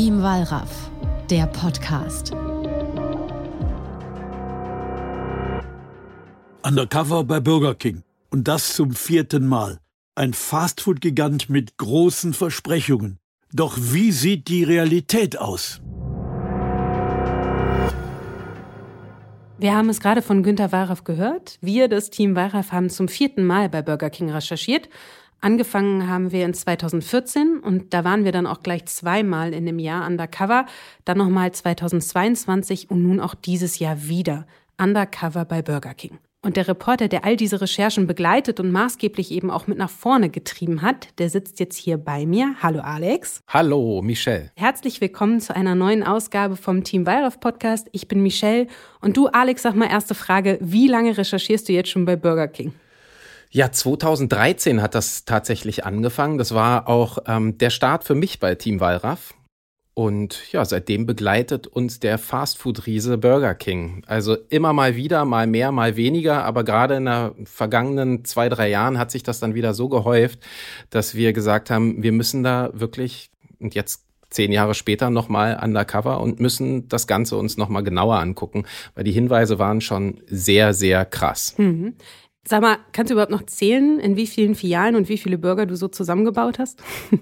Team Wallraff, der Podcast. Undercover bei Burger King. Und das zum vierten Mal. Ein Fastfood-Gigant mit großen Versprechungen. Doch wie sieht die Realität aus? Wir haben es gerade von Günter Wallraff gehört. Wir, das Team Wallraff, haben zum vierten Mal bei Burger King recherchiert Angefangen haben wir in 2014 und da waren wir dann auch gleich zweimal in dem Jahr undercover, dann nochmal 2022 und nun auch dieses Jahr wieder undercover bei Burger King. Und der Reporter, der all diese Recherchen begleitet und maßgeblich eben auch mit nach vorne getrieben hat, der sitzt jetzt hier bei mir. Hallo Alex. Hallo Michelle. Herzlich willkommen zu einer neuen Ausgabe vom Team Wallraff Podcast. Ich bin Michelle und du Alex, sag mal erste Frage, wie lange recherchierst du jetzt schon bei Burger King? Ja, 2013 hat das tatsächlich angefangen. Das war auch ähm, der Start für mich bei Team Wallraff. Und ja, seitdem begleitet uns der Fastfood-Riese Burger King. Also immer mal wieder, mal mehr, mal weniger. Aber gerade in den vergangenen zwei, drei Jahren hat sich das dann wieder so gehäuft, dass wir gesagt haben, wir müssen da wirklich, und jetzt zehn Jahre später nochmal undercover und müssen das Ganze uns nochmal genauer angucken, weil die Hinweise waren schon sehr, sehr krass. Mhm. Sag mal, kannst du überhaupt noch zählen, in wie vielen Filialen und wie viele Burger du so zusammengebaut hast?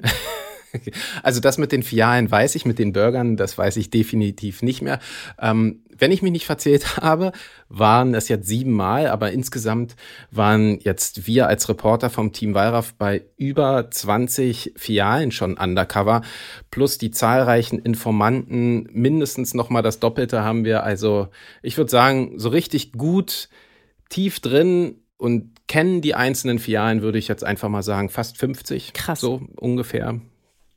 Also das mit den Filialen weiß ich, mit den Burgern, das weiß ich definitiv nicht mehr. Ähm, wenn ich mich nicht verzählt habe, waren es jetzt sieben Mal, aber insgesamt waren jetzt wir als Reporter vom Team Wallraff bei über 20 Filialen schon undercover, plus die zahlreichen Informanten, mindestens nochmal das Doppelte haben wir. Also ich würde sagen, so richtig gut tief drin und kennen die einzelnen Filialen, würde ich jetzt einfach mal sagen, fast 50. Krass. So ungefähr.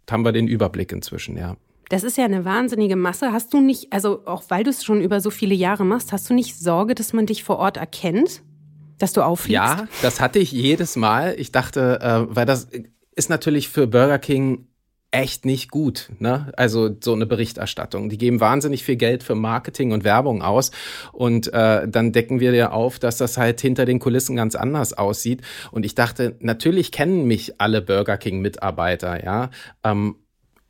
Haben wir den Überblick inzwischen, ja. Das ist ja eine wahnsinnige Masse. Hast du nicht, also auch weil du es schon über so viele Jahre machst, hast du nicht Sorge, dass man dich vor Ort erkennt? Dass du auffliegst? Ja, das hatte ich jedes Mal. Ich dachte, äh, weil das ist natürlich für Burger King echt nicht gut. Ne? Also so eine Berichterstattung. Die geben wahnsinnig viel Geld für Marketing und Werbung aus und äh, dann decken wir ja auf, dass das halt hinter den Kulissen ganz anders aussieht. Und ich dachte, natürlich kennen mich alle Burger King-Mitarbeiter, ja. Ähm,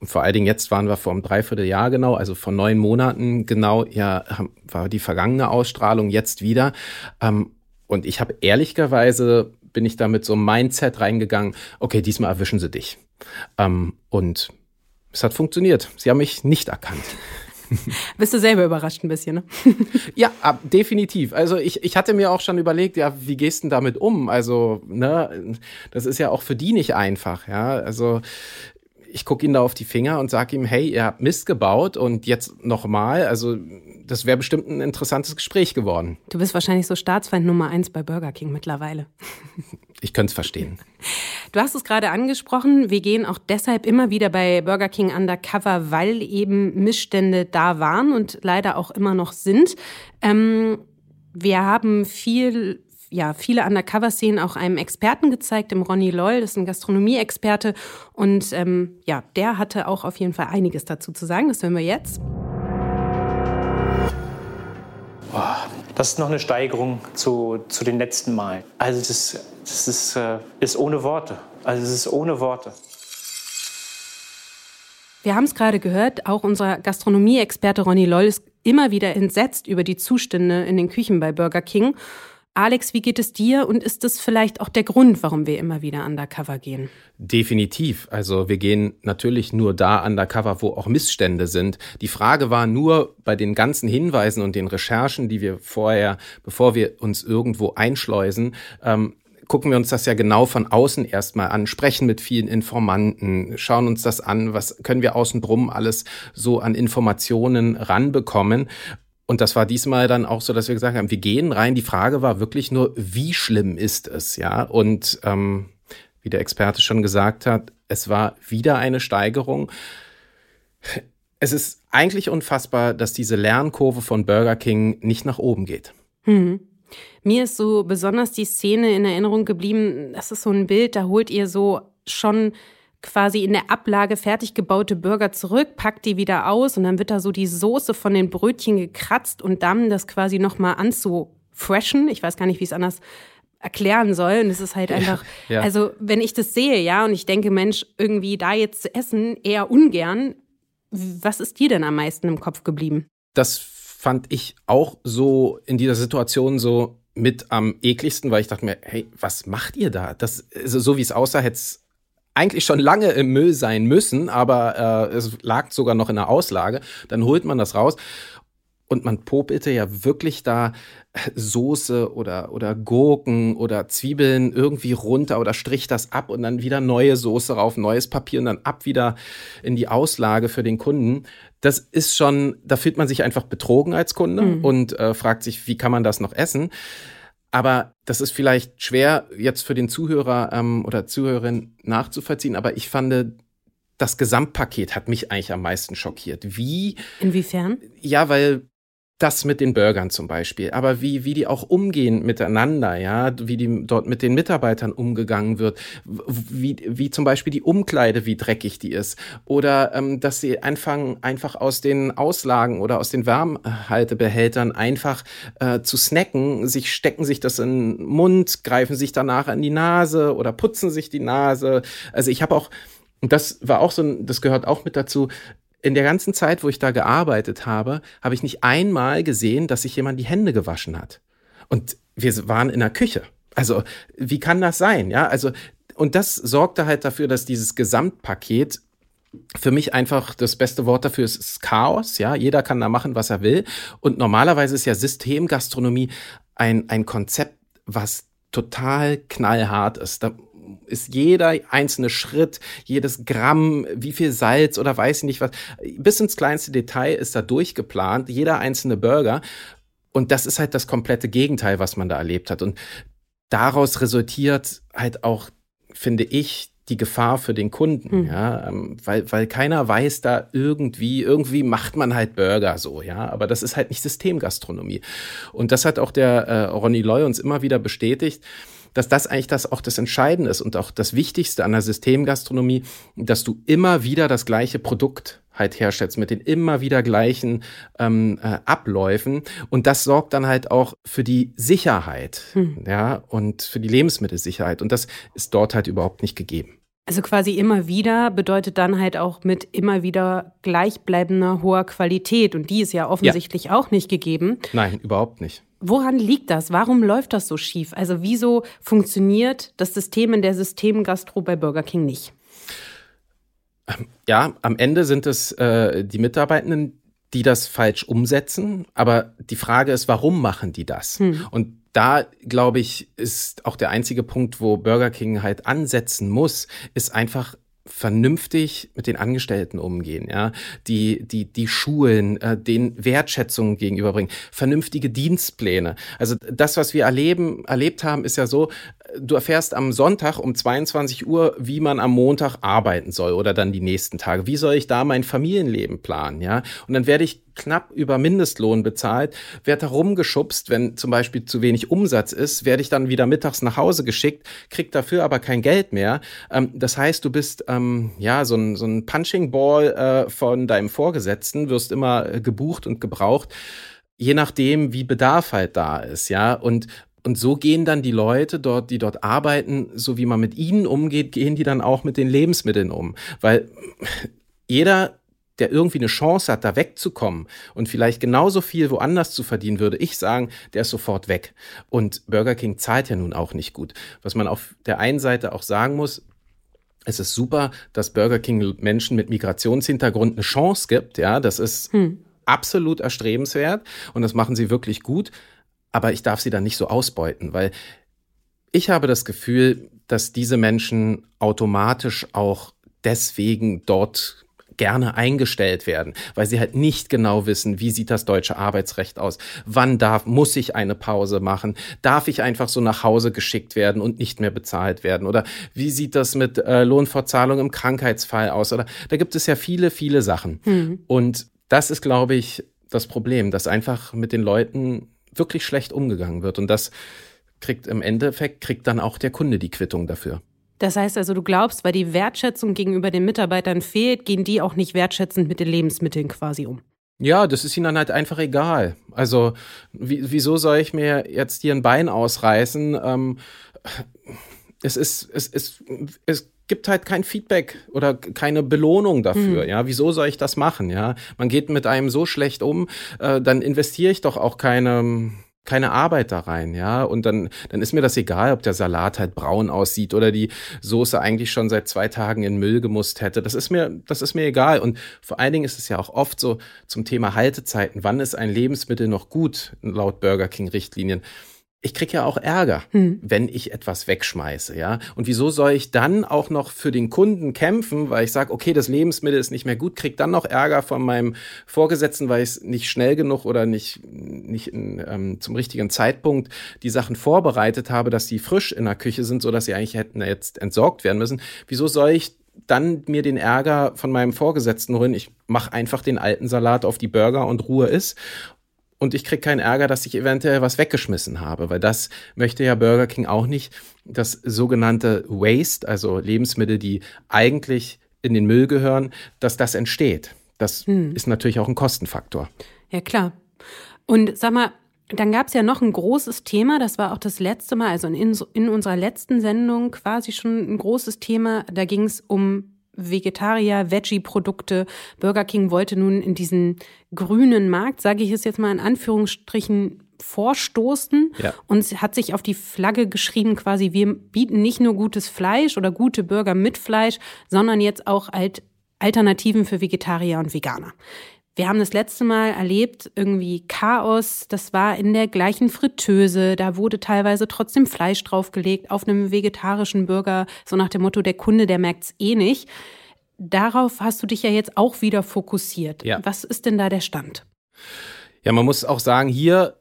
vor allen Dingen jetzt waren wir vor einem Dreivierteljahr genau, also vor neun Monaten genau, ja, war die vergangene Ausstrahlung jetzt wieder. Ähm, und ich habe ehrlicherweise bin ich da mit so einem Mindset reingegangen, okay, diesmal erwischen sie dich. Ähm, und es hat funktioniert. Sie haben mich nicht erkannt. Bist du selber überrascht ein bisschen, ne? ja, ab, definitiv. Also ich, ich hatte mir auch schon überlegt, ja, wie gehst du denn damit um? Also, ne, das ist ja auch für die nicht einfach, ja. Also ich gucke ihn da auf die Finger und sage ihm, hey, ihr habt Mist gebaut und jetzt nochmal. Also das wäre bestimmt ein interessantes Gespräch geworden. Du bist wahrscheinlich so Staatsfeind Nummer eins bei Burger King mittlerweile. Ich könnte es verstehen. Du hast es gerade angesprochen. Wir gehen auch deshalb immer wieder bei Burger King undercover, weil eben Missstände da waren und leider auch immer noch sind. Ähm, wir haben viel ja, viele Undercover-Szenen auch einem Experten gezeigt, dem Ronny Loll, das ist ein Gastronomie-Experte. Und ähm, ja, der hatte auch auf jeden Fall einiges dazu zu sagen. Das hören wir jetzt. Das ist noch eine Steigerung zu, zu den letzten Malen. Also das, das ist, äh, ist ohne Worte. Also es ist ohne Worte. Wir haben es gerade gehört, auch unser Gastronomie-Experte Ronny Loll ist immer wieder entsetzt über die Zustände in den Küchen bei Burger King. Alex, wie geht es dir und ist das vielleicht auch der Grund, warum wir immer wieder undercover gehen? Definitiv. Also wir gehen natürlich nur da undercover, wo auch Missstände sind. Die Frage war nur bei den ganzen Hinweisen und den Recherchen, die wir vorher, bevor wir uns irgendwo einschleusen, ähm, gucken wir uns das ja genau von außen erstmal an, sprechen mit vielen Informanten, schauen uns das an, was können wir außen drum alles so an Informationen ranbekommen. Und das war diesmal dann auch so, dass wir gesagt haben, wir gehen rein. Die Frage war wirklich nur, wie schlimm ist es, ja? Und ähm, wie der Experte schon gesagt hat, es war wieder eine Steigerung. Es ist eigentlich unfassbar, dass diese Lernkurve von Burger King nicht nach oben geht. Hm. Mir ist so besonders die Szene in Erinnerung geblieben. Das ist so ein Bild, da holt ihr so schon quasi in der Ablage fertig gebaute Burger zurück, packt die wieder aus und dann wird da so die Soße von den Brötchen gekratzt und dann das quasi nochmal anzufreshen. Ich weiß gar nicht, wie es anders erklären soll. Und es ist halt einfach, ja, ja. also wenn ich das sehe, ja, und ich denke, Mensch, irgendwie da jetzt zu essen, eher ungern, Was ist dir denn am meisten im Kopf geblieben? Das fand ich auch so in dieser Situation so mit am ekligsten, weil ich dachte mir, hey, was macht ihr da? Das, also so wie es aussah, hätte es eigentlich schon lange im Müll sein müssen, aber äh, es lag sogar noch in der Auslage. Dann holt man das raus und man popelte ja wirklich da Soße oder, oder Gurken oder Zwiebeln irgendwie runter oder strich das ab und dann wieder neue Soße rauf, neues Papier und dann ab wieder in die Auslage für den Kunden. Das ist schon, da fühlt man sich einfach betrogen als Kunde mhm. und äh, fragt sich, wie kann man das noch essen? Aber das ist vielleicht schwer jetzt für den Zuhörer ähm, oder Zuhörerin nachzuvollziehen, aber ich fand, das Gesamtpaket hat mich eigentlich am meisten schockiert. Wie? Inwiefern? Ja, weil das mit den Bürgern zum Beispiel, aber wie, wie die auch umgehen miteinander, ja, wie die dort mit den Mitarbeitern umgegangen wird, wie, wie zum Beispiel die Umkleide, wie dreckig die ist, oder ähm, dass sie anfangen, einfach aus den Auslagen oder aus den Wärmhaltebehältern einfach äh, zu snacken, sich stecken sich das in den Mund, greifen sich danach an die Nase oder putzen sich die Nase. Also ich habe auch und das war auch so ein, das gehört auch mit dazu in der ganzen Zeit, wo ich da gearbeitet habe, habe ich nicht einmal gesehen, dass sich jemand die Hände gewaschen hat. Und wir waren in der Küche. Also, wie kann das sein? Ja, also, und das sorgte halt dafür, dass dieses Gesamtpaket für mich einfach das beste Wort dafür ist, ist Chaos. Ja, jeder kann da machen, was er will. Und normalerweise ist ja Systemgastronomie ein, ein Konzept, was total knallhart ist. Da ist jeder einzelne Schritt, jedes Gramm, wie viel Salz oder weiß ich nicht was, bis ins kleinste Detail ist da durchgeplant, jeder einzelne Burger. Und das ist halt das komplette Gegenteil, was man da erlebt hat. Und daraus resultiert halt auch, finde ich, die Gefahr für den Kunden, mhm. ja, ähm, weil, weil keiner weiß da irgendwie, irgendwie macht man halt Burger so, ja, aber das ist halt nicht Systemgastronomie. Und das hat auch der äh, Ronny Loy uns immer wieder bestätigt, dass das eigentlich das auch das Entscheidende ist und auch das Wichtigste an der Systemgastronomie, dass du immer wieder das gleiche Produkt halt herstellst mit den immer wieder gleichen ähm, äh, Abläufen und das sorgt dann halt auch für die Sicherheit, hm. ja und für die Lebensmittelsicherheit und das ist dort halt überhaupt nicht gegeben. Also quasi immer wieder bedeutet dann halt auch mit immer wieder gleichbleibender hoher Qualität und die ist ja offensichtlich ja. auch nicht gegeben. Nein, überhaupt nicht. Woran liegt das? Warum läuft das so schief? Also wieso funktioniert das System in der Systemgastro bei Burger King nicht? Ja, am Ende sind es äh, die Mitarbeitenden, die das falsch umsetzen. Aber die Frage ist, warum machen die das? Hm. Und da, glaube ich, ist auch der einzige Punkt, wo Burger King halt ansetzen muss, ist einfach vernünftig mit den Angestellten umgehen, ja, die die die Schulen, äh, den Wertschätzung gegenüberbringen, vernünftige Dienstpläne. Also das, was wir erleben erlebt haben, ist ja so, du erfährst am Sonntag um 22 Uhr, wie man am Montag arbeiten soll oder dann die nächsten Tage. Wie soll ich da mein Familienleben planen, ja? Und dann werde ich knapp über Mindestlohn bezahlt, werde herumgeschubst, wenn zum Beispiel zu wenig Umsatz ist, werde ich dann wieder mittags nach Hause geschickt, krieg dafür aber kein Geld mehr. Ähm, das heißt, du bist ähm, ja so ein, so ein Punching Ball äh, von deinem Vorgesetzten, wirst immer äh, gebucht und gebraucht je nachdem, wie Bedarf halt da ist, ja. Und, und so gehen dann die Leute dort, die dort arbeiten, so wie man mit ihnen umgeht, gehen die dann auch mit den Lebensmitteln um. Weil jeder, der irgendwie eine Chance hat, da wegzukommen und vielleicht genauso viel woanders zu verdienen, würde ich sagen, der ist sofort weg. Und Burger King zahlt ja nun auch nicht gut. Was man auf der einen Seite auch sagen muss, es ist super, dass Burger King Menschen mit Migrationshintergrund eine Chance gibt. Ja, das ist hm. absolut erstrebenswert und das machen sie wirklich gut aber ich darf sie dann nicht so ausbeuten, weil ich habe das Gefühl, dass diese Menschen automatisch auch deswegen dort gerne eingestellt werden, weil sie halt nicht genau wissen, wie sieht das deutsche Arbeitsrecht aus, wann darf, muss ich eine Pause machen, darf ich einfach so nach Hause geschickt werden und nicht mehr bezahlt werden? Oder wie sieht das mit äh, Lohnfortzahlung im Krankheitsfall aus? Oder da gibt es ja viele, viele Sachen. Mhm. und das ist, glaube ich, das Problem, dass einfach mit den Leuten wirklich schlecht umgegangen wird. Und das kriegt im Endeffekt, kriegt dann auch der Kunde die Quittung dafür. Das heißt also, du glaubst, weil die Wertschätzung gegenüber den Mitarbeitern fehlt, gehen die auch nicht wertschätzend mit den Lebensmitteln quasi um. Ja, das ist ihnen dann halt einfach egal. Also, wie, wieso soll ich mir jetzt hier ein Bein ausreißen? Ähm, es ist, es, es, es gibt halt kein Feedback oder keine Belohnung dafür. Mhm. Ja, wieso soll ich das machen? Ja, man geht mit einem so schlecht um, äh, dann investiere ich doch auch keine keine Arbeit da rein, ja. Und dann, dann ist mir das egal, ob der Salat halt braun aussieht oder die Soße eigentlich schon seit zwei Tagen in Müll gemusst hätte. Das ist mir, das ist mir egal. Und vor allen Dingen ist es ja auch oft so zum Thema Haltezeiten. Wann ist ein Lebensmittel noch gut laut Burger King Richtlinien? Ich krieg ja auch Ärger, hm. wenn ich etwas wegschmeiße, ja. Und wieso soll ich dann auch noch für den Kunden kämpfen, weil ich sage, okay, das Lebensmittel ist nicht mehr gut, krieg dann noch Ärger von meinem Vorgesetzten, weil ich es nicht schnell genug oder nicht, nicht in, ähm, zum richtigen Zeitpunkt die Sachen vorbereitet habe, dass sie frisch in der Küche sind, so dass sie eigentlich hätten jetzt entsorgt werden müssen. Wieso soll ich dann mir den Ärger von meinem Vorgesetzten holen? Ich mache einfach den alten Salat auf die Burger und Ruhe ist und ich kriege keinen Ärger, dass ich eventuell was weggeschmissen habe, weil das möchte ja Burger King auch nicht. Das sogenannte Waste, also Lebensmittel, die eigentlich in den Müll gehören, dass das entsteht. Das hm. ist natürlich auch ein Kostenfaktor. Ja, klar. Und sag mal, dann gab es ja noch ein großes Thema, das war auch das letzte Mal, also in, in unserer letzten Sendung quasi schon ein großes Thema. Da ging es um Vegetarier, Veggie-Produkte. Burger King wollte nun in diesen grünen Markt, sage ich es jetzt mal in Anführungsstrichen, vorstoßen ja. und hat sich auf die Flagge geschrieben, quasi, wir bieten nicht nur gutes Fleisch oder gute Burger mit Fleisch, sondern jetzt auch halt Alternativen für Vegetarier und Veganer. Wir haben das letzte Mal erlebt, irgendwie Chaos, das war in der gleichen Fritteuse, da wurde teilweise trotzdem Fleisch draufgelegt auf einem vegetarischen Burger, so nach dem Motto, der Kunde, der merkt's eh nicht. Darauf hast du dich ja jetzt auch wieder fokussiert. Ja. Was ist denn da der Stand? Ja, man muss auch sagen, hier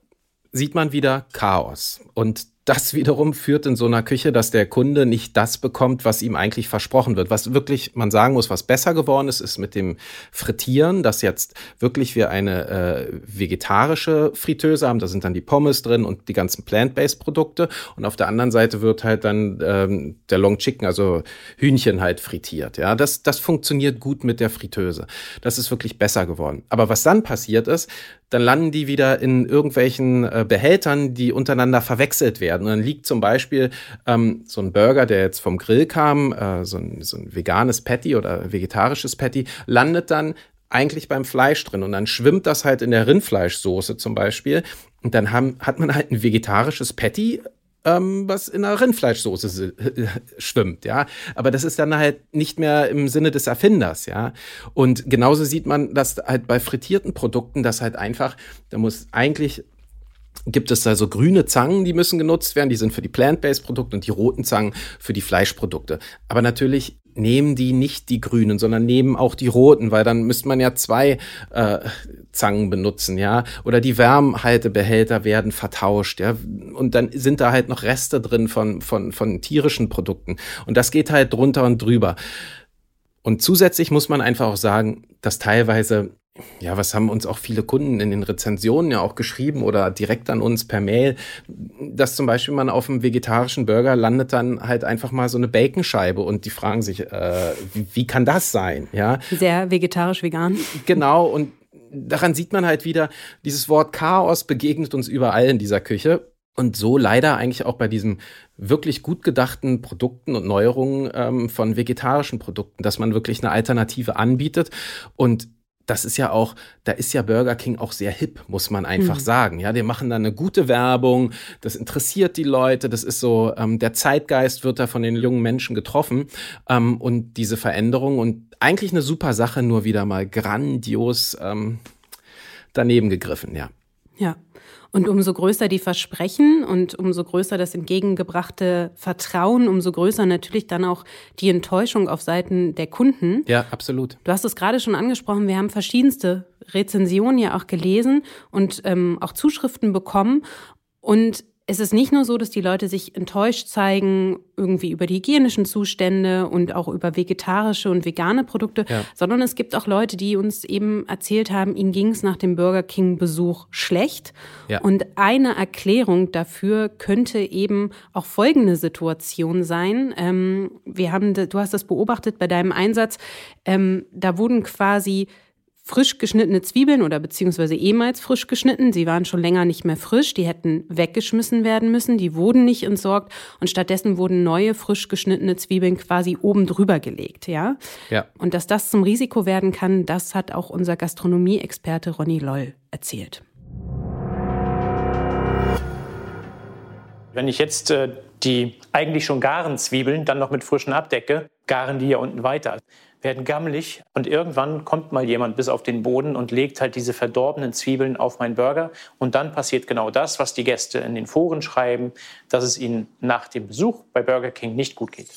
sieht man wieder Chaos. Und das wiederum führt in so einer Küche, dass der Kunde nicht das bekommt, was ihm eigentlich versprochen wird. Was wirklich, man sagen muss, was besser geworden ist, ist mit dem Frittieren, dass jetzt wirklich wir eine äh, vegetarische Fritteuse haben. Da sind dann die Pommes drin und die ganzen Plant-Based-Produkte. Und auf der anderen Seite wird halt dann ähm, der Long Chicken, also Hühnchen halt frittiert. Ja, das, das funktioniert gut mit der Fritteuse. Das ist wirklich besser geworden. Aber was dann passiert ist, dann landen die wieder in irgendwelchen äh, Behältern, die untereinander verwechselt werden. Und dann liegt zum Beispiel ähm, so ein Burger, der jetzt vom Grill kam, äh, so, ein, so ein veganes Patty oder vegetarisches Patty, landet dann eigentlich beim Fleisch drin und dann schwimmt das halt in der Rindfleischsoße zum Beispiel und dann haben, hat man halt ein vegetarisches Patty ähm, was in einer Rindfleischsoße schwimmt, ja. Aber das ist dann halt nicht mehr im Sinne des Erfinders, ja. Und genauso sieht man das halt bei frittierten Produkten, dass halt einfach, da muss eigentlich gibt es da so grüne Zangen, die müssen genutzt werden, die sind für die Plant-Based Produkte und die roten Zangen für die Fleischprodukte. Aber natürlich nehmen die nicht die grünen, sondern nehmen auch die roten, weil dann müsste man ja zwei äh, Zangen benutzen, ja. Oder die Wärmhaltebehälter werden vertauscht, ja. Und dann sind da halt noch Reste drin von, von, von tierischen Produkten. Und das geht halt drunter und drüber. Und zusätzlich muss man einfach auch sagen, dass teilweise ja, was haben uns auch viele Kunden in den Rezensionen ja auch geschrieben oder direkt an uns per Mail, dass zum Beispiel man auf einem vegetarischen Burger landet dann halt einfach mal so eine Baconscheibe und die fragen sich, äh, wie, wie kann das sein? Ja, sehr vegetarisch vegan. Genau und daran sieht man halt wieder, dieses Wort Chaos begegnet uns überall in dieser Küche. Und so leider eigentlich auch bei diesen wirklich gut gedachten Produkten und Neuerungen ähm, von vegetarischen Produkten, dass man wirklich eine Alternative anbietet. Und das ist ja auch, da ist ja Burger King auch sehr hip, muss man einfach mhm. sagen. Ja, die machen da eine gute Werbung, das interessiert die Leute, das ist so, ähm, der Zeitgeist wird da von den jungen Menschen getroffen ähm, und diese Veränderung und eigentlich eine super Sache, nur wieder mal grandios ähm, daneben gegriffen, ja. Ja. Und umso größer die Versprechen und umso größer das entgegengebrachte Vertrauen, umso größer natürlich dann auch die Enttäuschung auf Seiten der Kunden. Ja, absolut. Du hast es gerade schon angesprochen, wir haben verschiedenste Rezensionen ja auch gelesen und ähm, auch Zuschriften bekommen. Und es ist nicht nur so, dass die Leute sich enttäuscht zeigen, irgendwie über die hygienischen Zustände und auch über vegetarische und vegane Produkte, ja. sondern es gibt auch Leute, die uns eben erzählt haben, ihnen ging es nach dem Burger King-Besuch schlecht. Ja. Und eine Erklärung dafür könnte eben auch folgende Situation sein. Ähm, wir haben, du hast das beobachtet bei deinem Einsatz. Ähm, da wurden quasi frisch geschnittene Zwiebeln oder beziehungsweise ehemals frisch geschnitten. Sie waren schon länger nicht mehr frisch. Die hätten weggeschmissen werden müssen. Die wurden nicht entsorgt und stattdessen wurden neue frisch geschnittene Zwiebeln quasi oben drüber gelegt, ja? Ja. Und dass das zum Risiko werden kann, das hat auch unser Gastronomie-Experte Ronny Loll erzählt. Wenn ich jetzt äh, die eigentlich schon garen Zwiebeln dann noch mit frischen abdecke, garen die ja unten weiter, werden gammelig und irgendwann kommt mal jemand bis auf den Boden und legt halt diese verdorbenen Zwiebeln auf meinen Burger und dann passiert genau das, was die Gäste in den Foren schreiben, dass es ihnen nach dem Besuch bei Burger King nicht gut geht.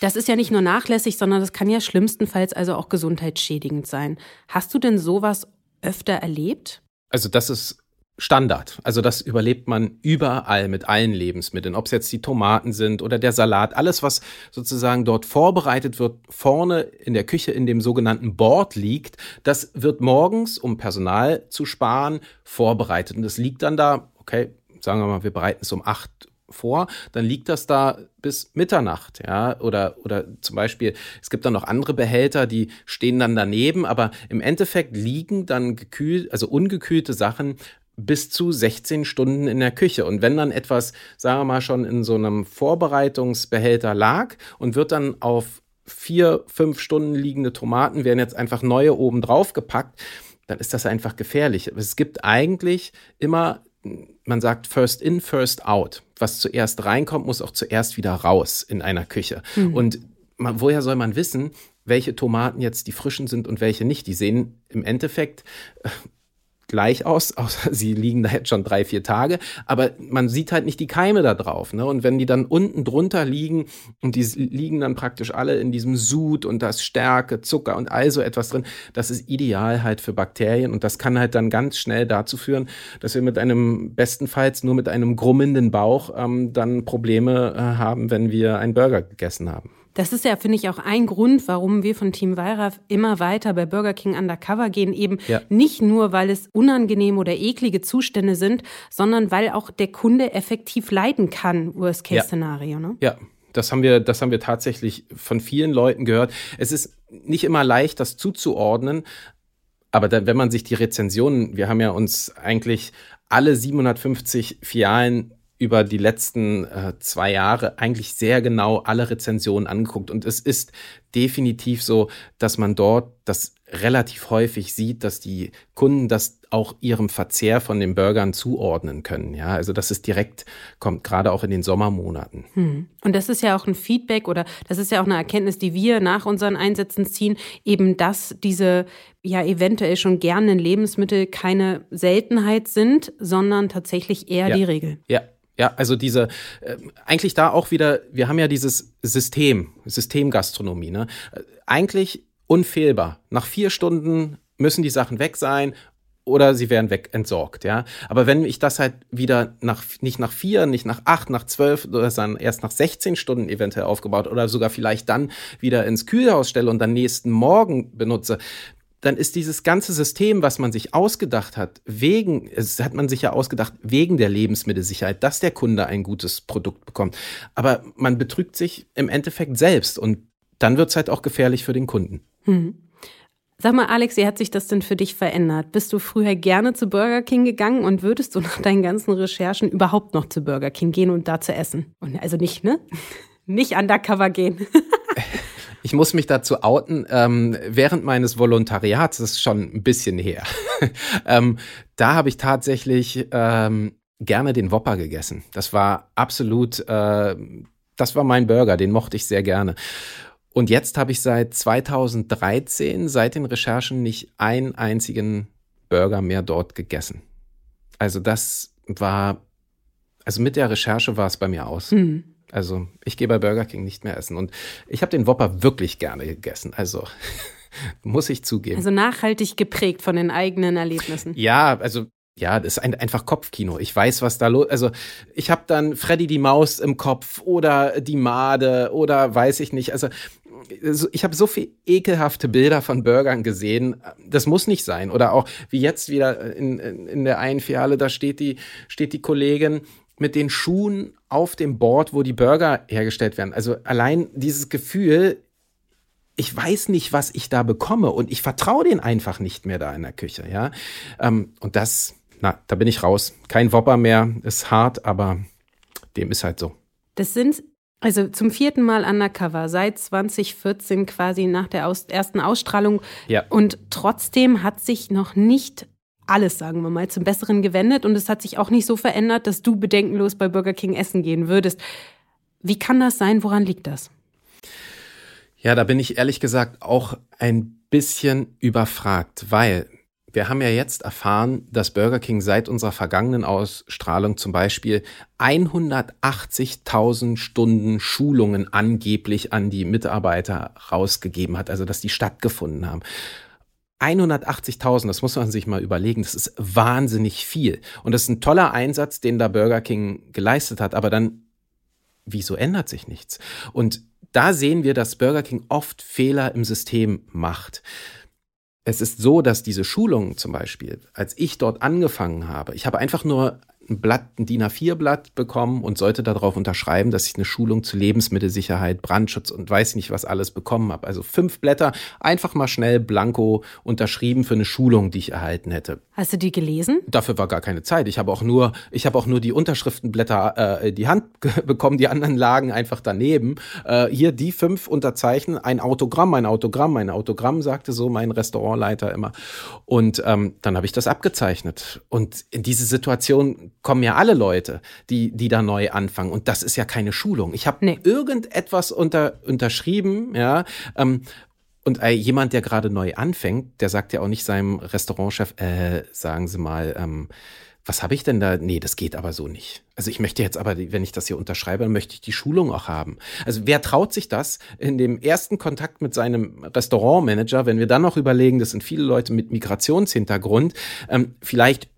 Das ist ja nicht nur nachlässig, sondern das kann ja schlimmstenfalls also auch gesundheitsschädigend sein. Hast du denn sowas öfter erlebt? Also das ist Standard. Also das überlebt man überall mit allen Lebensmitteln, ob es jetzt die Tomaten sind oder der Salat, alles was sozusagen dort vorbereitet wird, vorne in der Küche in dem sogenannten Board liegt, das wird morgens, um Personal zu sparen, vorbereitet. Und das liegt dann da, okay, sagen wir mal, wir bereiten es um acht vor, dann liegt das da bis Mitternacht, ja, oder, oder zum Beispiel, es gibt dann noch andere Behälter, die stehen dann daneben, aber im Endeffekt liegen dann gekühlt, also ungekühlte Sachen bis zu 16 Stunden in der Küche. Und wenn dann etwas, sagen wir mal, schon in so einem Vorbereitungsbehälter lag und wird dann auf vier, fünf Stunden liegende Tomaten, werden jetzt einfach neue oben drauf gepackt, dann ist das einfach gefährlich. Es gibt eigentlich immer, man sagt first in, first out. Was zuerst reinkommt, muss auch zuerst wieder raus in einer Küche. Mhm. Und man, woher soll man wissen, welche Tomaten jetzt die frischen sind und welche nicht? Die sehen im Endeffekt gleich aus, außer sie liegen da jetzt schon drei, vier Tage, aber man sieht halt nicht die Keime da drauf. Ne? Und wenn die dann unten drunter liegen und die liegen dann praktisch alle in diesem Sud und da ist Stärke, Zucker und all so etwas drin, das ist ideal halt für Bakterien und das kann halt dann ganz schnell dazu führen, dass wir mit einem bestenfalls nur mit einem grummenden Bauch ähm, dann Probleme äh, haben, wenn wir einen Burger gegessen haben. Das ist ja, finde ich, auch ein Grund, warum wir von Team Wallraff immer weiter bei Burger King Undercover gehen. Eben ja. nicht nur, weil es unangenehme oder eklige Zustände sind, sondern weil auch der Kunde effektiv leiden kann, Worst-Case-Szenario. Ne? ja. Das haben wir, das haben wir tatsächlich von vielen Leuten gehört. Es ist nicht immer leicht, das zuzuordnen. Aber dann, wenn man sich die Rezensionen, wir haben ja uns eigentlich alle 750 Filialen über die letzten äh, zwei Jahre eigentlich sehr genau alle Rezensionen angeguckt. Und es ist definitiv so, dass man dort das relativ häufig sieht, dass die Kunden das auch ihrem Verzehr von den Burgern zuordnen können. Ja, also das ist direkt, kommt gerade auch in den Sommermonaten. Hm. Und das ist ja auch ein Feedback oder das ist ja auch eine Erkenntnis, die wir nach unseren Einsätzen ziehen, eben dass diese ja eventuell schon gernen Lebensmittel keine Seltenheit sind, sondern tatsächlich eher ja. die Regel. Ja, ja, also diese, äh, eigentlich da auch wieder, wir haben ja dieses System, Systemgastronomie, ne? Eigentlich unfehlbar. Nach vier Stunden müssen die Sachen weg sein oder sie werden weg entsorgt, ja. Aber wenn ich das halt wieder nach, nicht nach vier, nicht nach acht, nach zwölf, oder dann erst nach 16 Stunden eventuell aufgebaut oder sogar vielleicht dann wieder ins Kühlhaus stelle und dann nächsten Morgen benutze, dann ist dieses ganze System, was man sich ausgedacht hat, wegen, es hat man sich ja ausgedacht, wegen der Lebensmittelsicherheit, dass der Kunde ein gutes Produkt bekommt. Aber man betrügt sich im Endeffekt selbst und dann wird es halt auch gefährlich für den Kunden. Hm. Sag mal, Alex, wie hat sich das denn für dich verändert? Bist du früher gerne zu Burger King gegangen und würdest du nach deinen ganzen Recherchen überhaupt noch zu Burger King gehen und da zu essen? Und also nicht, ne? Nicht undercover gehen. Ich muss mich dazu outen, ähm, während meines Volontariats, das ist schon ein bisschen her, ähm, da habe ich tatsächlich ähm, gerne den Whopper gegessen. Das war absolut, äh, das war mein Burger, den mochte ich sehr gerne. Und jetzt habe ich seit 2013, seit den Recherchen, nicht einen einzigen Burger mehr dort gegessen. Also das war, also mit der Recherche war es bei mir aus. Mhm. Also ich gehe bei Burger King nicht mehr essen. Und ich habe den Whopper wirklich gerne gegessen. Also muss ich zugeben. Also nachhaltig geprägt von den eigenen Erlebnissen. Ja, also ja, das ist ein, einfach Kopfkino. Ich weiß, was da los. Also ich habe dann Freddy die Maus im Kopf oder die Made oder weiß ich nicht. Also ich habe so viel ekelhafte Bilder von Burgern gesehen. Das muss nicht sein. Oder auch wie jetzt wieder in, in, in der einen Filiale, da steht die steht die Kollegin mit den Schuhen auf dem Board, wo die Burger hergestellt werden. Also allein dieses Gefühl, ich weiß nicht, was ich da bekomme und ich vertraue den einfach nicht mehr da in der Küche, ja. Ähm, und das, na, da bin ich raus. Kein Wopper mehr, ist hart, aber dem ist halt so. Das sind also zum vierten Mal undercover, seit 2014 quasi nach der aus ersten Ausstrahlung. Ja. Und trotzdem hat sich noch nicht alles, sagen wir mal, zum Besseren gewendet. Und es hat sich auch nicht so verändert, dass du bedenkenlos bei Burger King essen gehen würdest. Wie kann das sein? Woran liegt das? Ja, da bin ich ehrlich gesagt auch ein bisschen überfragt, weil wir haben ja jetzt erfahren, dass Burger King seit unserer vergangenen Ausstrahlung zum Beispiel 180.000 Stunden Schulungen angeblich an die Mitarbeiter rausgegeben hat, also dass die stattgefunden haben. 180.000, das muss man sich mal überlegen, das ist wahnsinnig viel. Und das ist ein toller Einsatz, den da Burger King geleistet hat, aber dann, wieso ändert sich nichts? Und da sehen wir, dass Burger King oft Fehler im System macht es ist so, dass diese Schulungen zum Beispiel, als ich dort angefangen habe, ich habe einfach nur ein Blatt, ein DIN A4-Blatt bekommen und sollte darauf unterschreiben, dass ich eine Schulung zu Lebensmittelsicherheit, Brandschutz und weiß nicht was alles bekommen habe. Also fünf Blätter, einfach mal schnell blanko unterschrieben für eine Schulung, die ich erhalten hätte. Hast du die gelesen? Dafür war gar keine Zeit. Ich habe auch nur, ich habe auch nur die Unterschriftenblätter äh, die Hand bekommen, die anderen lagen einfach daneben. Äh, hier die fünf unterzeichnen, ein Autogramm, ein Autogramm, ein Autogramm, sagte so mein Restaurantleiter immer. Und ähm, dann habe ich das abgezeichnet. Und in diese Situation kommen ja alle Leute, die, die da neu anfangen. Und das ist ja keine Schulung. Ich habe nee. irgendetwas unter, unterschrieben, ja. Ähm, und äh, jemand, der gerade neu anfängt, der sagt ja auch nicht seinem Restaurantchef, äh, sagen Sie mal, ähm, was habe ich denn da? Nee, das geht aber so nicht. Also ich möchte jetzt aber, wenn ich das hier unterschreibe, dann möchte ich die Schulung auch haben. Also wer traut sich das in dem ersten Kontakt mit seinem Restaurantmanager, wenn wir dann noch überlegen, das sind viele Leute mit Migrationshintergrund, ähm, vielleicht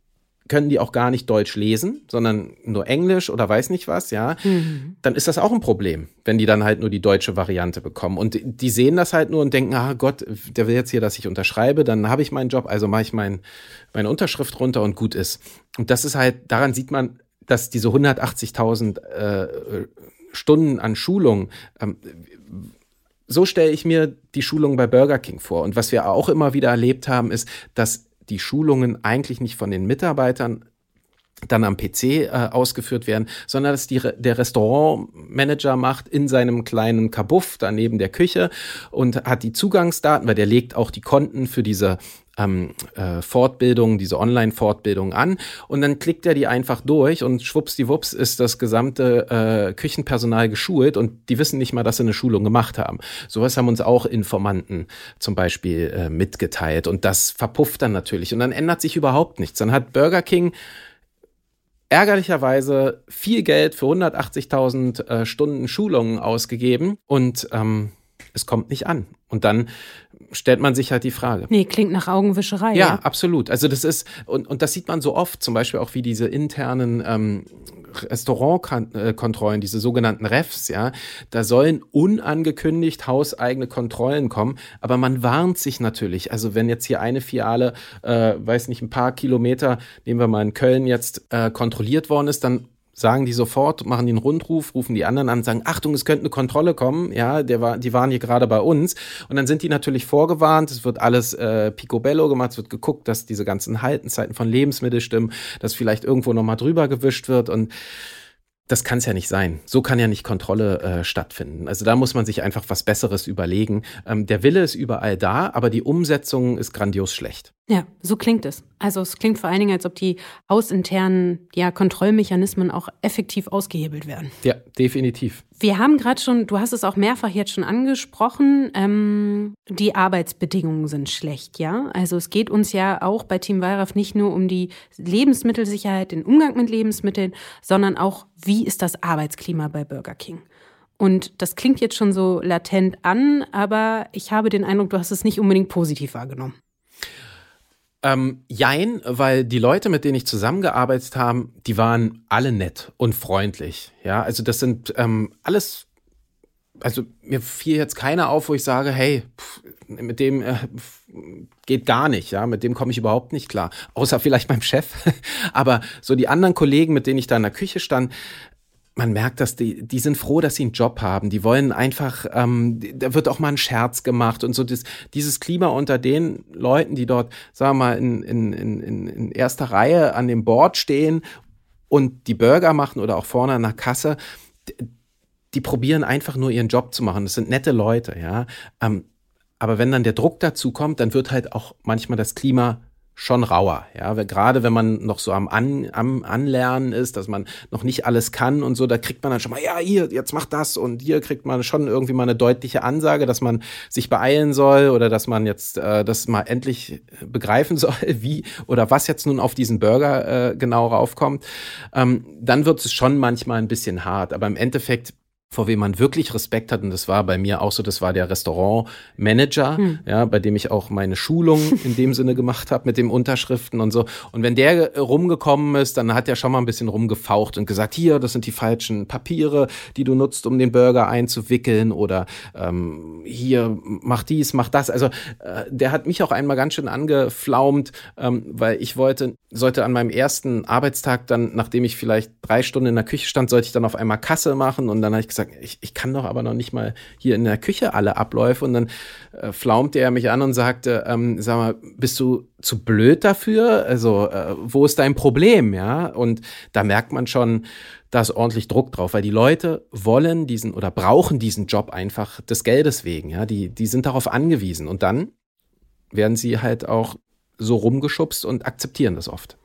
können die auch gar nicht Deutsch lesen, sondern nur Englisch oder weiß nicht was, ja, mhm. dann ist das auch ein Problem, wenn die dann halt nur die deutsche Variante bekommen. Und die sehen das halt nur und denken, ah Gott, der will jetzt hier, dass ich unterschreibe, dann habe ich meinen Job, also mache ich mein, meine Unterschrift runter und gut ist. Und das ist halt, daran sieht man, dass diese 180.000 äh, Stunden an Schulung, ähm, so stelle ich mir die Schulung bei Burger King vor. Und was wir auch immer wieder erlebt haben, ist, dass die Schulungen eigentlich nicht von den Mitarbeitern dann am PC äh, ausgeführt werden, sondern dass die, der Restaurantmanager macht in seinem kleinen Kabuff daneben der Küche und hat die Zugangsdaten, weil der legt auch die Konten für diese ähm, äh, Fortbildung, diese Online-Fortbildung an und dann klickt er die einfach durch und schwuppsdiwupps ist das gesamte äh, Küchenpersonal geschult und die wissen nicht mal, dass sie eine Schulung gemacht haben. Sowas haben uns auch Informanten zum Beispiel äh, mitgeteilt und das verpufft dann natürlich und dann ändert sich überhaupt nichts. Dann hat Burger King ärgerlicherweise viel Geld für 180.000 äh, Stunden Schulungen ausgegeben und ähm, es kommt nicht an. Und dann stellt man sich halt die Frage. Nee, klingt nach Augenwischerei. Ja, ja, absolut. Also das ist, und, und das sieht man so oft, zum Beispiel auch wie diese internen ähm, Restaurantkontrollen, diese sogenannten Refs, ja, da sollen unangekündigt hauseigene Kontrollen kommen, aber man warnt sich natürlich. Also wenn jetzt hier eine Filiale, äh, weiß nicht, ein paar Kilometer, nehmen wir mal in Köln jetzt äh, kontrolliert worden ist, dann sagen die sofort, machen den Rundruf, rufen die anderen an, sagen, Achtung, es könnte eine Kontrolle kommen, ja, der war, die waren hier gerade bei uns. Und dann sind die natürlich vorgewarnt, es wird alles äh, picobello gemacht, es wird geguckt, dass diese ganzen Haltenzeiten von Lebensmitteln stimmen, dass vielleicht irgendwo nochmal drüber gewischt wird und das kann es ja nicht sein. So kann ja nicht Kontrolle äh, stattfinden. Also da muss man sich einfach was Besseres überlegen. Ähm, der Wille ist überall da, aber die Umsetzung ist grandios schlecht. Ja, so klingt es. Also es klingt vor allen Dingen, als ob die hausinternen ja, Kontrollmechanismen auch effektiv ausgehebelt werden. Ja, definitiv. Wir haben gerade schon, du hast es auch mehrfach jetzt schon angesprochen, ähm, die Arbeitsbedingungen sind schlecht, ja. Also es geht uns ja auch bei Team Wallraff nicht nur um die Lebensmittelsicherheit, den Umgang mit Lebensmitteln, sondern auch, wie ist das Arbeitsklima bei Burger King? Und das klingt jetzt schon so latent an, aber ich habe den Eindruck, du hast es nicht unbedingt positiv wahrgenommen. Ähm, jein, weil die Leute, mit denen ich zusammengearbeitet habe, die waren alle nett und freundlich. Ja, also das sind ähm, alles, also mir fiel jetzt keiner auf, wo ich sage, hey, pff, mit dem äh, geht gar nicht, ja, mit dem komme ich überhaupt nicht klar. Außer vielleicht meinem Chef. Aber so die anderen Kollegen, mit denen ich da in der Küche stand, man merkt, dass die, die sind froh, dass sie einen Job haben. Die wollen einfach, ähm, da wird auch mal ein Scherz gemacht und so. Das, dieses Klima unter den Leuten, die dort, sagen wir mal, in, in, in, in erster Reihe an dem Board stehen und die Burger machen oder auch vorne an der Kasse, die probieren einfach nur ihren Job zu machen. Das sind nette Leute, ja. Ähm, aber wenn dann der Druck dazu kommt, dann wird halt auch manchmal das Klima schon rauer. Ja, gerade wenn man noch so am, An, am Anlernen ist, dass man noch nicht alles kann und so, da kriegt man dann schon mal, ja, hier, jetzt mach das und hier kriegt man schon irgendwie mal eine deutliche Ansage, dass man sich beeilen soll oder dass man jetzt äh, das mal endlich begreifen soll, wie oder was jetzt nun auf diesen Burger äh, genau raufkommt. Ähm, dann wird es schon manchmal ein bisschen hart, aber im Endeffekt vor wem man wirklich Respekt hat, und das war bei mir auch so, das war der Restaurantmanager, hm. ja, bei dem ich auch meine Schulung in dem Sinne gemacht habe mit dem Unterschriften und so. Und wenn der rumgekommen ist, dann hat er schon mal ein bisschen rumgefaucht und gesagt, hier, das sind die falschen Papiere, die du nutzt, um den Burger einzuwickeln oder ähm, hier, mach dies, mach das. Also äh, der hat mich auch einmal ganz schön angeflaumt, ähm, weil ich wollte, sollte an meinem ersten Arbeitstag dann, nachdem ich vielleicht drei Stunden in der Küche stand, sollte ich dann auf einmal Kasse machen und dann habe ich gesagt, gesagt, ich, ich kann doch aber noch nicht mal hier in der Küche alle Abläufe. Und dann äh, flaumte er mich an und sagte, ähm, sag mal, bist du zu blöd dafür? Also, äh, wo ist dein Problem? Ja, und da merkt man schon, da ist ordentlich Druck drauf, weil die Leute wollen diesen oder brauchen diesen Job einfach des Geldes wegen. Ja, die, die sind darauf angewiesen. Und dann werden sie halt auch so rumgeschubst und akzeptieren das oft.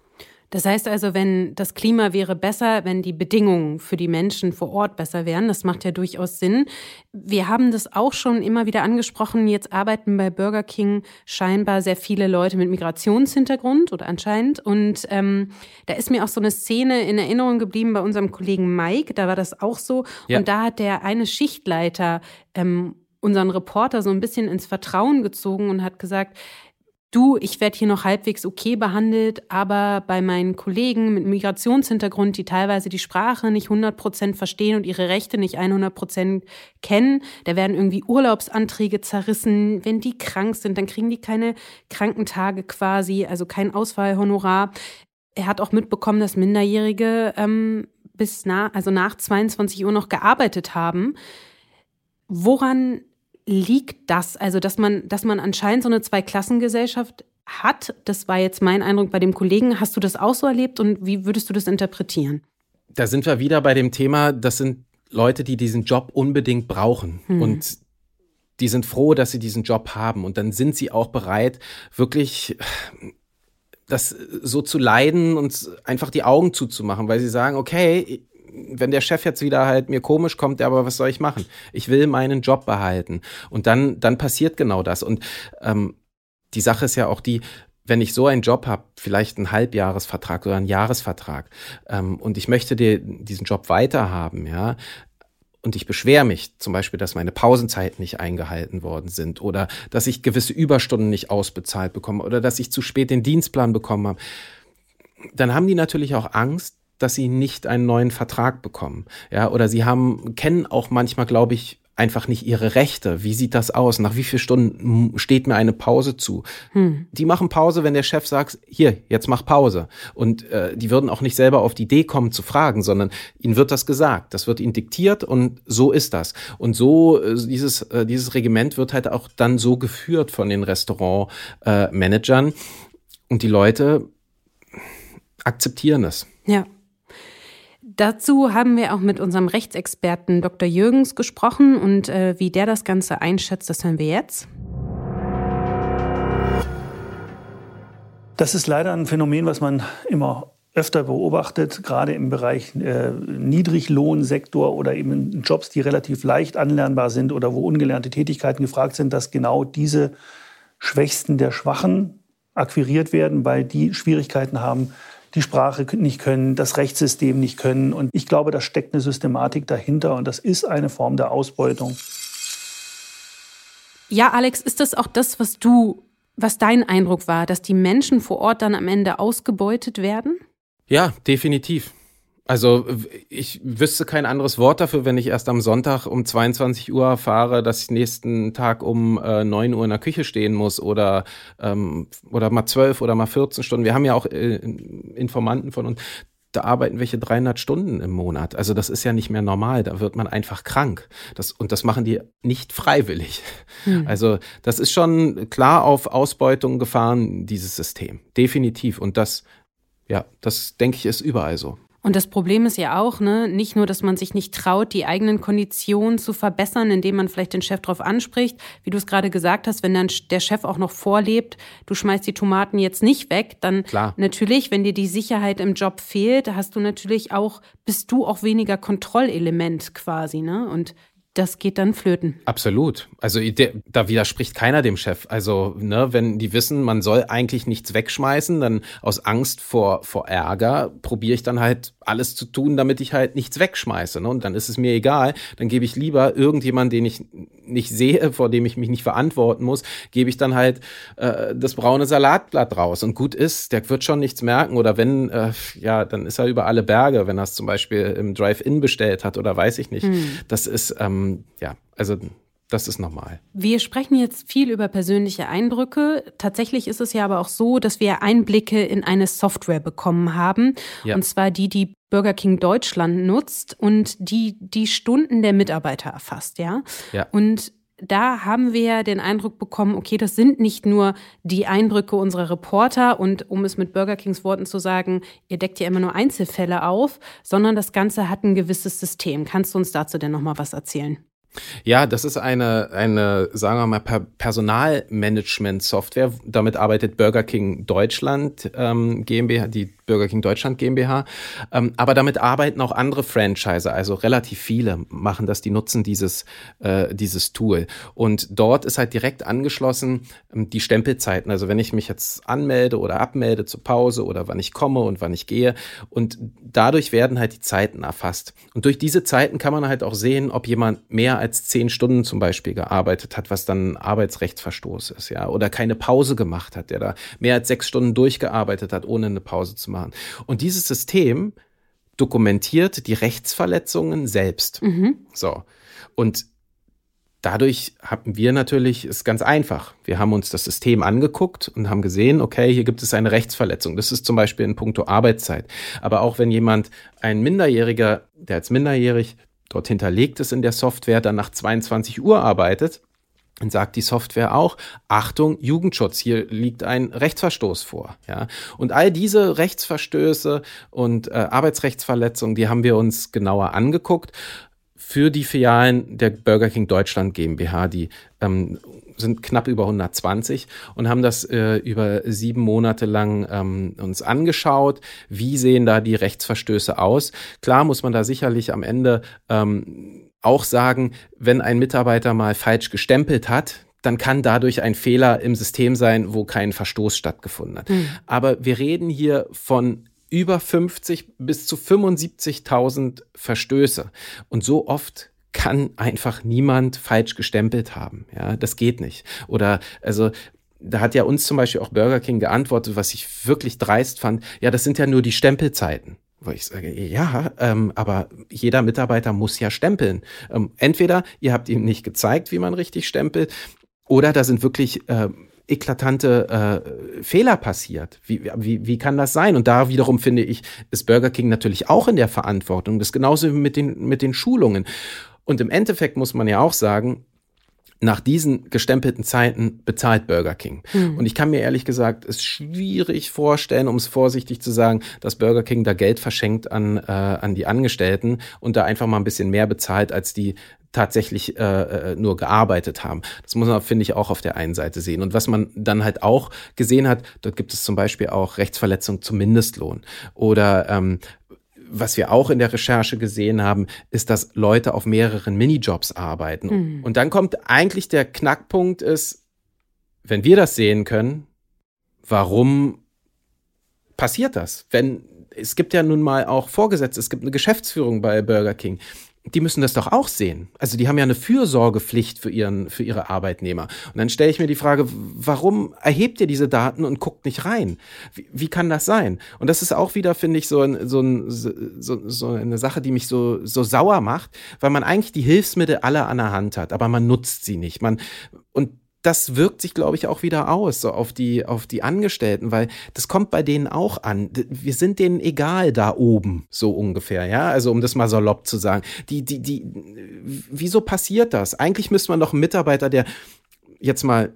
Das heißt also, wenn das Klima wäre besser, wenn die Bedingungen für die Menschen vor Ort besser wären, das macht ja durchaus Sinn. Wir haben das auch schon immer wieder angesprochen. Jetzt arbeiten bei Burger King scheinbar sehr viele Leute mit Migrationshintergrund oder anscheinend. Und ähm, da ist mir auch so eine Szene in Erinnerung geblieben bei unserem Kollegen Mike. Da war das auch so. Ja. Und da hat der eine Schichtleiter ähm, unseren Reporter so ein bisschen ins Vertrauen gezogen und hat gesagt, du, ich werde hier noch halbwegs okay behandelt, aber bei meinen Kollegen mit Migrationshintergrund, die teilweise die Sprache nicht 100 Prozent verstehen und ihre Rechte nicht 100 Prozent kennen, da werden irgendwie Urlaubsanträge zerrissen. Wenn die krank sind, dann kriegen die keine Krankentage quasi, also kein Ausfallhonorar. Er hat auch mitbekommen, dass Minderjährige ähm, bis nach, also nach 22 Uhr noch gearbeitet haben. Woran liegt das? Also, dass man, dass man anscheinend so eine Zweiklassengesellschaft hat, das war jetzt mein Eindruck bei dem Kollegen. Hast du das auch so erlebt und wie würdest du das interpretieren? Da sind wir wieder bei dem Thema, das sind Leute, die diesen Job unbedingt brauchen. Hm. Und die sind froh, dass sie diesen Job haben. Und dann sind sie auch bereit, wirklich das so zu leiden und einfach die Augen zuzumachen, weil sie sagen, okay, wenn der Chef jetzt wieder halt mir komisch kommt, aber was soll ich machen? Ich will meinen Job behalten. Und dann, dann passiert genau das. Und ähm, die Sache ist ja auch die, wenn ich so einen Job habe, vielleicht einen Halbjahresvertrag oder einen Jahresvertrag, ähm, und ich möchte dir diesen Job weiterhaben, ja, und ich beschwere mich zum Beispiel, dass meine Pausenzeiten nicht eingehalten worden sind oder dass ich gewisse Überstunden nicht ausbezahlt bekomme oder dass ich zu spät den Dienstplan bekommen habe, dann haben die natürlich auch Angst, dass sie nicht einen neuen Vertrag bekommen. Ja, oder sie haben, kennen auch manchmal, glaube ich, einfach nicht ihre Rechte. Wie sieht das aus? Nach wie vielen Stunden steht mir eine Pause zu? Hm. Die machen Pause, wenn der Chef sagt, hier, jetzt mach Pause. Und äh, die würden auch nicht selber auf die Idee kommen zu fragen, sondern ihnen wird das gesagt. Das wird ihnen diktiert und so ist das. Und so, äh, dieses, äh, dieses Regiment wird halt auch dann so geführt von den Restaurantmanagern. Äh, und die Leute akzeptieren es. Ja. Dazu haben wir auch mit unserem Rechtsexperten Dr. Jürgens gesprochen und äh, wie der das Ganze einschätzt, das hören wir jetzt. Das ist leider ein Phänomen, was man immer öfter beobachtet, gerade im Bereich äh, Niedriglohnsektor oder eben Jobs, die relativ leicht anlernbar sind oder wo ungelernte Tätigkeiten gefragt sind, dass genau diese Schwächsten der Schwachen akquiriert werden, weil die Schwierigkeiten haben, die Sprache nicht können, das Rechtssystem nicht können. Und ich glaube, da steckt eine Systematik dahinter und das ist eine Form der Ausbeutung. Ja, Alex, ist das auch das, was du, was dein Eindruck war, dass die Menschen vor Ort dann am Ende ausgebeutet werden? Ja, definitiv. Also ich wüsste kein anderes Wort dafür, wenn ich erst am Sonntag um 22 Uhr erfahre, dass ich nächsten Tag um äh, 9 Uhr in der Küche stehen muss oder, ähm, oder mal 12 oder mal 14 Stunden. Wir haben ja auch äh, Informanten von uns. da arbeiten welche 300 Stunden im Monat. Also das ist ja nicht mehr normal. Da wird man einfach krank. Das, und das machen die nicht freiwillig. Hm. Also das ist schon klar auf Ausbeutung gefahren, dieses System. Definitiv. Und das, ja, das denke ich ist überall so. Und das Problem ist ja auch, ne, nicht nur, dass man sich nicht traut, die eigenen Konditionen zu verbessern, indem man vielleicht den Chef darauf anspricht, wie du es gerade gesagt hast, wenn dann der Chef auch noch vorlebt, du schmeißt die Tomaten jetzt nicht weg, dann Klar. natürlich, wenn dir die Sicherheit im Job fehlt, hast du natürlich auch, bist du auch weniger Kontrollelement quasi, ne? Und das geht dann flöten. Absolut. Also der, da widerspricht keiner dem Chef. Also, ne, wenn die wissen, man soll eigentlich nichts wegschmeißen, dann aus Angst vor, vor Ärger probiere ich dann halt alles zu tun, damit ich halt nichts wegschmeiße. Ne? Und dann ist es mir egal. Dann gebe ich lieber irgendjemand, den ich nicht sehe, vor dem ich mich nicht verantworten muss, gebe ich dann halt äh, das braune Salatblatt raus. Und gut ist, der wird schon nichts merken. Oder wenn, äh, ja, dann ist er über alle Berge, wenn er es zum Beispiel im Drive-In bestellt hat oder weiß ich nicht. Hm. Das ist, ähm, ja, also das ist normal. Wir sprechen jetzt viel über persönliche Eindrücke. Tatsächlich ist es ja aber auch so, dass wir Einblicke in eine Software bekommen haben. Ja. Und zwar die, die Burger King Deutschland nutzt und die die Stunden der Mitarbeiter erfasst, ja. ja. Und da haben wir den Eindruck bekommen, okay, das sind nicht nur die Eindrücke unserer Reporter und um es mit Burger Kings Worten zu sagen, ihr deckt ja immer nur Einzelfälle auf, sondern das Ganze hat ein gewisses System. Kannst du uns dazu denn noch mal was erzählen? Ja, das ist eine, eine, sagen wir mal, Personalmanagement-Software. Damit arbeitet Burger King Deutschland ähm, GmbH, die Burger King Deutschland GmbH. Ähm, aber damit arbeiten auch andere Franchise, also relativ viele machen das, die nutzen dieses, äh, dieses Tool. Und dort ist halt direkt angeschlossen ähm, die Stempelzeiten. Also wenn ich mich jetzt anmelde oder abmelde zur Pause oder wann ich komme und wann ich gehe. Und dadurch werden halt die Zeiten erfasst. Und durch diese Zeiten kann man halt auch sehen, ob jemand mehr als zehn Stunden zum Beispiel gearbeitet hat, was dann Arbeitsrechtsverstoß ist, ja, oder keine Pause gemacht hat, der da mehr als sechs Stunden durchgearbeitet hat, ohne eine Pause zu machen. Und dieses System dokumentiert die Rechtsverletzungen selbst. Mhm. So. Und dadurch haben wir natürlich, ist ganz einfach. Wir haben uns das System angeguckt und haben gesehen, okay, hier gibt es eine Rechtsverletzung. Das ist zum Beispiel in puncto Arbeitszeit. Aber auch wenn jemand, ein Minderjähriger, der als minderjährig dort hinterlegt ist in der Software, dann nach 22 Uhr arbeitet, dann sagt die Software auch, Achtung, Jugendschutz, hier liegt ein Rechtsverstoß vor. Ja? Und all diese Rechtsverstöße und äh, Arbeitsrechtsverletzungen, die haben wir uns genauer angeguckt für die Filialen der Burger King Deutschland GmbH, die ähm, sind knapp über 120 und haben das äh, über sieben Monate lang ähm, uns angeschaut. Wie sehen da die Rechtsverstöße aus? Klar muss man da sicherlich am Ende ähm, auch sagen, wenn ein Mitarbeiter mal falsch gestempelt hat, dann kann dadurch ein Fehler im System sein, wo kein Verstoß stattgefunden hat. Mhm. Aber wir reden hier von über 50 bis zu 75.000 Verstöße. Und so oft kann einfach niemand falsch gestempelt haben. Ja, das geht nicht. Oder, also, da hat ja uns zum Beispiel auch Burger King geantwortet, was ich wirklich dreist fand. Ja, das sind ja nur die Stempelzeiten. Wo ich sage, ja, ähm, aber jeder Mitarbeiter muss ja stempeln. Ähm, entweder ihr habt ihm nicht gezeigt, wie man richtig stempelt, oder da sind wirklich äh, eklatante äh, Fehler passiert. Wie, wie, wie kann das sein? Und da wiederum finde ich, ist Burger King natürlich auch in der Verantwortung. Das genauso mit den, mit den Schulungen. Und im Endeffekt muss man ja auch sagen, nach diesen gestempelten Zeiten bezahlt Burger King. Mhm. Und ich kann mir ehrlich gesagt es schwierig vorstellen, um es vorsichtig zu sagen, dass Burger King da Geld verschenkt an, äh, an die Angestellten und da einfach mal ein bisschen mehr bezahlt, als die tatsächlich äh, äh nur gearbeitet haben. Das muss man, finde ich, auch auf der einen Seite sehen. Und was man dann halt auch gesehen hat, dort gibt es zum Beispiel auch Rechtsverletzung zum Mindestlohn oder ähm, was wir auch in der Recherche gesehen haben, ist, dass Leute auf mehreren Minijobs arbeiten. Mhm. Und dann kommt eigentlich der Knackpunkt ist, wenn wir das sehen können, warum passiert das? Wenn es gibt ja nun mal auch Vorgesetzte, es gibt eine Geschäftsführung bei Burger King die müssen das doch auch sehen. Also die haben ja eine Fürsorgepflicht für, ihren, für ihre Arbeitnehmer. Und dann stelle ich mir die Frage, warum erhebt ihr diese Daten und guckt nicht rein? Wie, wie kann das sein? Und das ist auch wieder, finde ich, so, ein, so, ein, so, so eine Sache, die mich so, so sauer macht, weil man eigentlich die Hilfsmittel alle an der Hand hat, aber man nutzt sie nicht. Man, und das wirkt sich, glaube ich, auch wieder aus, so auf die, auf die Angestellten, weil das kommt bei denen auch an. Wir sind denen egal da oben, so ungefähr, ja. Also, um das mal salopp zu sagen. Die, die, die, wieso passiert das? Eigentlich müsste man doch einen Mitarbeiter, der jetzt mal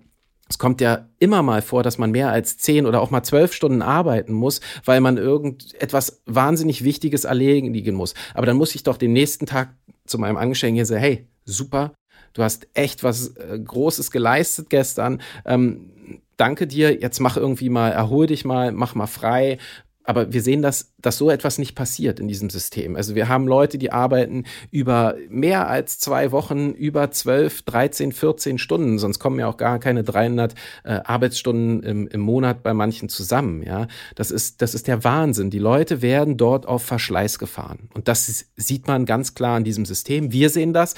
es kommt ja immer mal vor, dass man mehr als zehn oder auch mal zwölf Stunden arbeiten muss, weil man irgendetwas wahnsinnig Wichtiges erledigen muss. Aber dann muss ich doch den nächsten Tag zu meinem Angestellten hier sagen, hey, super, du hast echt was äh, Großes geleistet gestern. Ähm, danke dir, jetzt mach irgendwie mal, erhol dich mal, mach mal frei. Aber wir sehen, dass, dass so etwas nicht passiert in diesem System. Also wir haben Leute, die arbeiten über mehr als zwei Wochen, über 12, 13, 14 Stunden. Sonst kommen ja auch gar keine 300 äh, Arbeitsstunden im, im Monat bei manchen zusammen. Ja, das ist, das ist der Wahnsinn. Die Leute werden dort auf Verschleiß gefahren. Und das sieht man ganz klar in diesem System. Wir sehen das.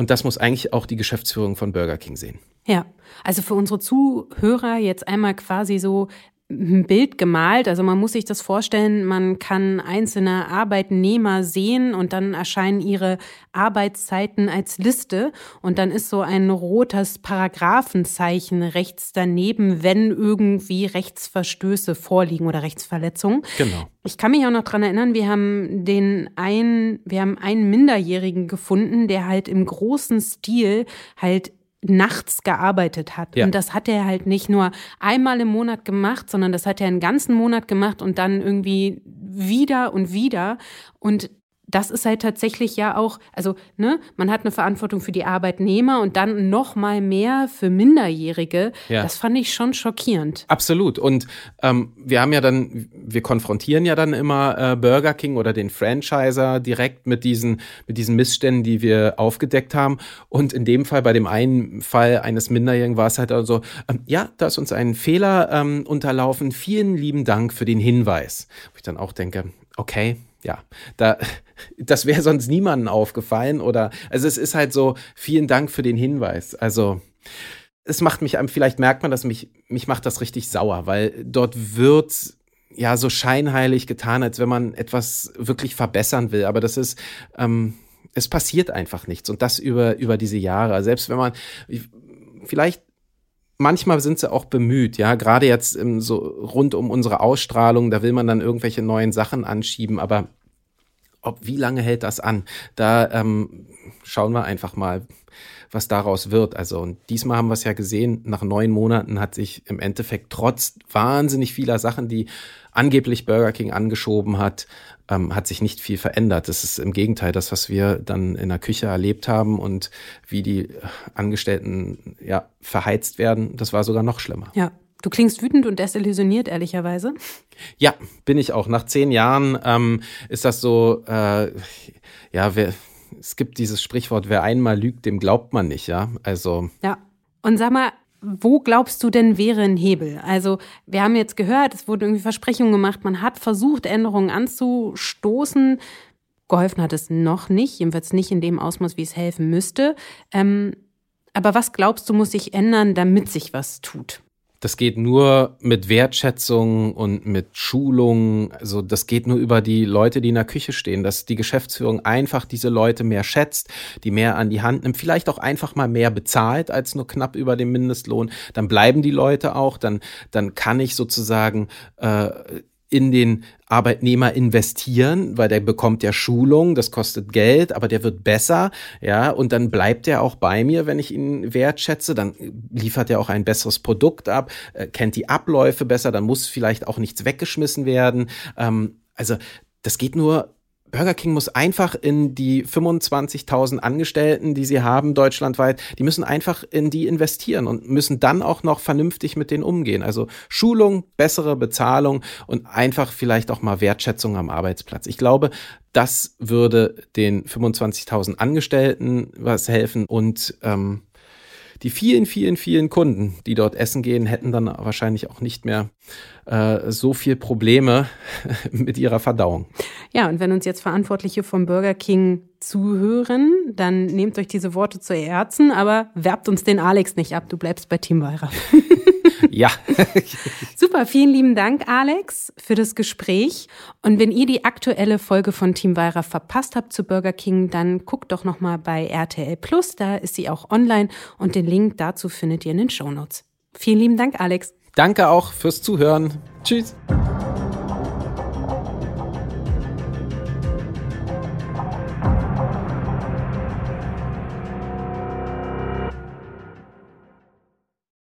Und das muss eigentlich auch die Geschäftsführung von Burger King sehen. Ja, also für unsere Zuhörer jetzt einmal quasi so ein Bild gemalt. Also man muss sich das vorstellen, man kann einzelne Arbeitnehmer sehen und dann erscheinen ihre Arbeitszeiten als Liste und dann ist so ein rotes Paragraphenzeichen rechts daneben, wenn irgendwie Rechtsverstöße vorliegen oder Rechtsverletzungen. Genau. Ich kann mich auch noch dran erinnern, wir haben den einen, wir haben einen Minderjährigen gefunden, der halt im großen Stil halt nachts gearbeitet hat. Ja. Und das hat er halt nicht nur einmal im Monat gemacht, sondern das hat er einen ganzen Monat gemacht und dann irgendwie wieder und wieder. Und das ist halt tatsächlich ja auch, also ne, man hat eine Verantwortung für die Arbeitnehmer und dann noch mal mehr für Minderjährige. Ja. Das fand ich schon schockierend. Absolut. Und ähm, wir haben ja dann, wir konfrontieren ja dann immer äh, Burger King oder den Franchiser direkt mit diesen mit diesen Missständen, die wir aufgedeckt haben. Und in dem Fall, bei dem einen Fall eines Minderjährigen, war es halt also, ähm, ja, da ist uns ein Fehler ähm, unterlaufen. Vielen lieben Dank für den Hinweis. Wo ich dann auch denke, okay, ja, da, das wäre sonst niemandem aufgefallen oder, also es ist halt so, vielen Dank für den Hinweis. Also, es macht mich, vielleicht merkt man das, mich, mich macht das richtig sauer, weil dort wird ja so scheinheilig getan, als wenn man etwas wirklich verbessern will. Aber das ist, ähm, es passiert einfach nichts und das über, über diese Jahre. Selbst wenn man, vielleicht manchmal sind sie auch bemüht, ja, gerade jetzt im, so rund um unsere Ausstrahlung, da will man dann irgendwelche neuen Sachen anschieben, aber ob wie lange hält das an? Da ähm, schauen wir einfach mal, was daraus wird. Also und diesmal haben wir es ja gesehen, nach neun Monaten hat sich im Endeffekt trotz wahnsinnig vieler Sachen, die angeblich Burger King angeschoben hat, ähm, hat sich nicht viel verändert. Das ist im Gegenteil das, was wir dann in der Küche erlebt haben und wie die Angestellten ja verheizt werden, das war sogar noch schlimmer. Ja. Du klingst wütend und desillusioniert, ehrlicherweise. Ja, bin ich auch. Nach zehn Jahren ähm, ist das so, äh, ja, wer, es gibt dieses Sprichwort, wer einmal lügt, dem glaubt man nicht, ja. Also. Ja. Und sag mal, wo glaubst du denn wäre ein Hebel? Also wir haben jetzt gehört, es wurden irgendwie Versprechungen gemacht, man hat versucht, Änderungen anzustoßen. Geholfen hat es noch nicht, jedenfalls nicht in dem Ausmaß, wie es helfen müsste. Ähm, aber was glaubst du, muss sich ändern, damit sich was tut? Das geht nur mit Wertschätzung und mit Schulung. Also das geht nur über die Leute, die in der Küche stehen, dass die Geschäftsführung einfach diese Leute mehr schätzt, die mehr an die Hand nimmt, vielleicht auch einfach mal mehr bezahlt als nur knapp über dem Mindestlohn. Dann bleiben die Leute auch, dann, dann kann ich sozusagen äh, in den Arbeitnehmer investieren, weil der bekommt ja Schulung, das kostet Geld, aber der wird besser, ja, und dann bleibt er auch bei mir, wenn ich ihn wertschätze, dann liefert er auch ein besseres Produkt ab, äh, kennt die Abläufe besser, dann muss vielleicht auch nichts weggeschmissen werden. Ähm, also das geht nur Burger King muss einfach in die 25.000 Angestellten, die sie haben deutschlandweit, die müssen einfach in die investieren und müssen dann auch noch vernünftig mit denen umgehen. Also Schulung, bessere Bezahlung und einfach vielleicht auch mal Wertschätzung am Arbeitsplatz. Ich glaube, das würde den 25.000 Angestellten was helfen und ähm, die vielen, vielen, vielen Kunden, die dort essen gehen, hätten dann wahrscheinlich auch nicht mehr äh, so viel Probleme mit ihrer Verdauung. Ja, und wenn uns jetzt Verantwortliche vom Burger King zuhören, dann nehmt euch diese Worte zu Herzen, aber werbt uns den Alex nicht ab. Du bleibst bei Team Weira. ja. Super, vielen lieben Dank, Alex, für das Gespräch. Und wenn ihr die aktuelle Folge von Team Weira verpasst habt zu Burger King, dann guckt doch nochmal bei RTL Plus, da ist sie auch online und den Link dazu findet ihr in den Shownotes. Vielen lieben Dank, Alex. Danke auch fürs Zuhören. Tschüss.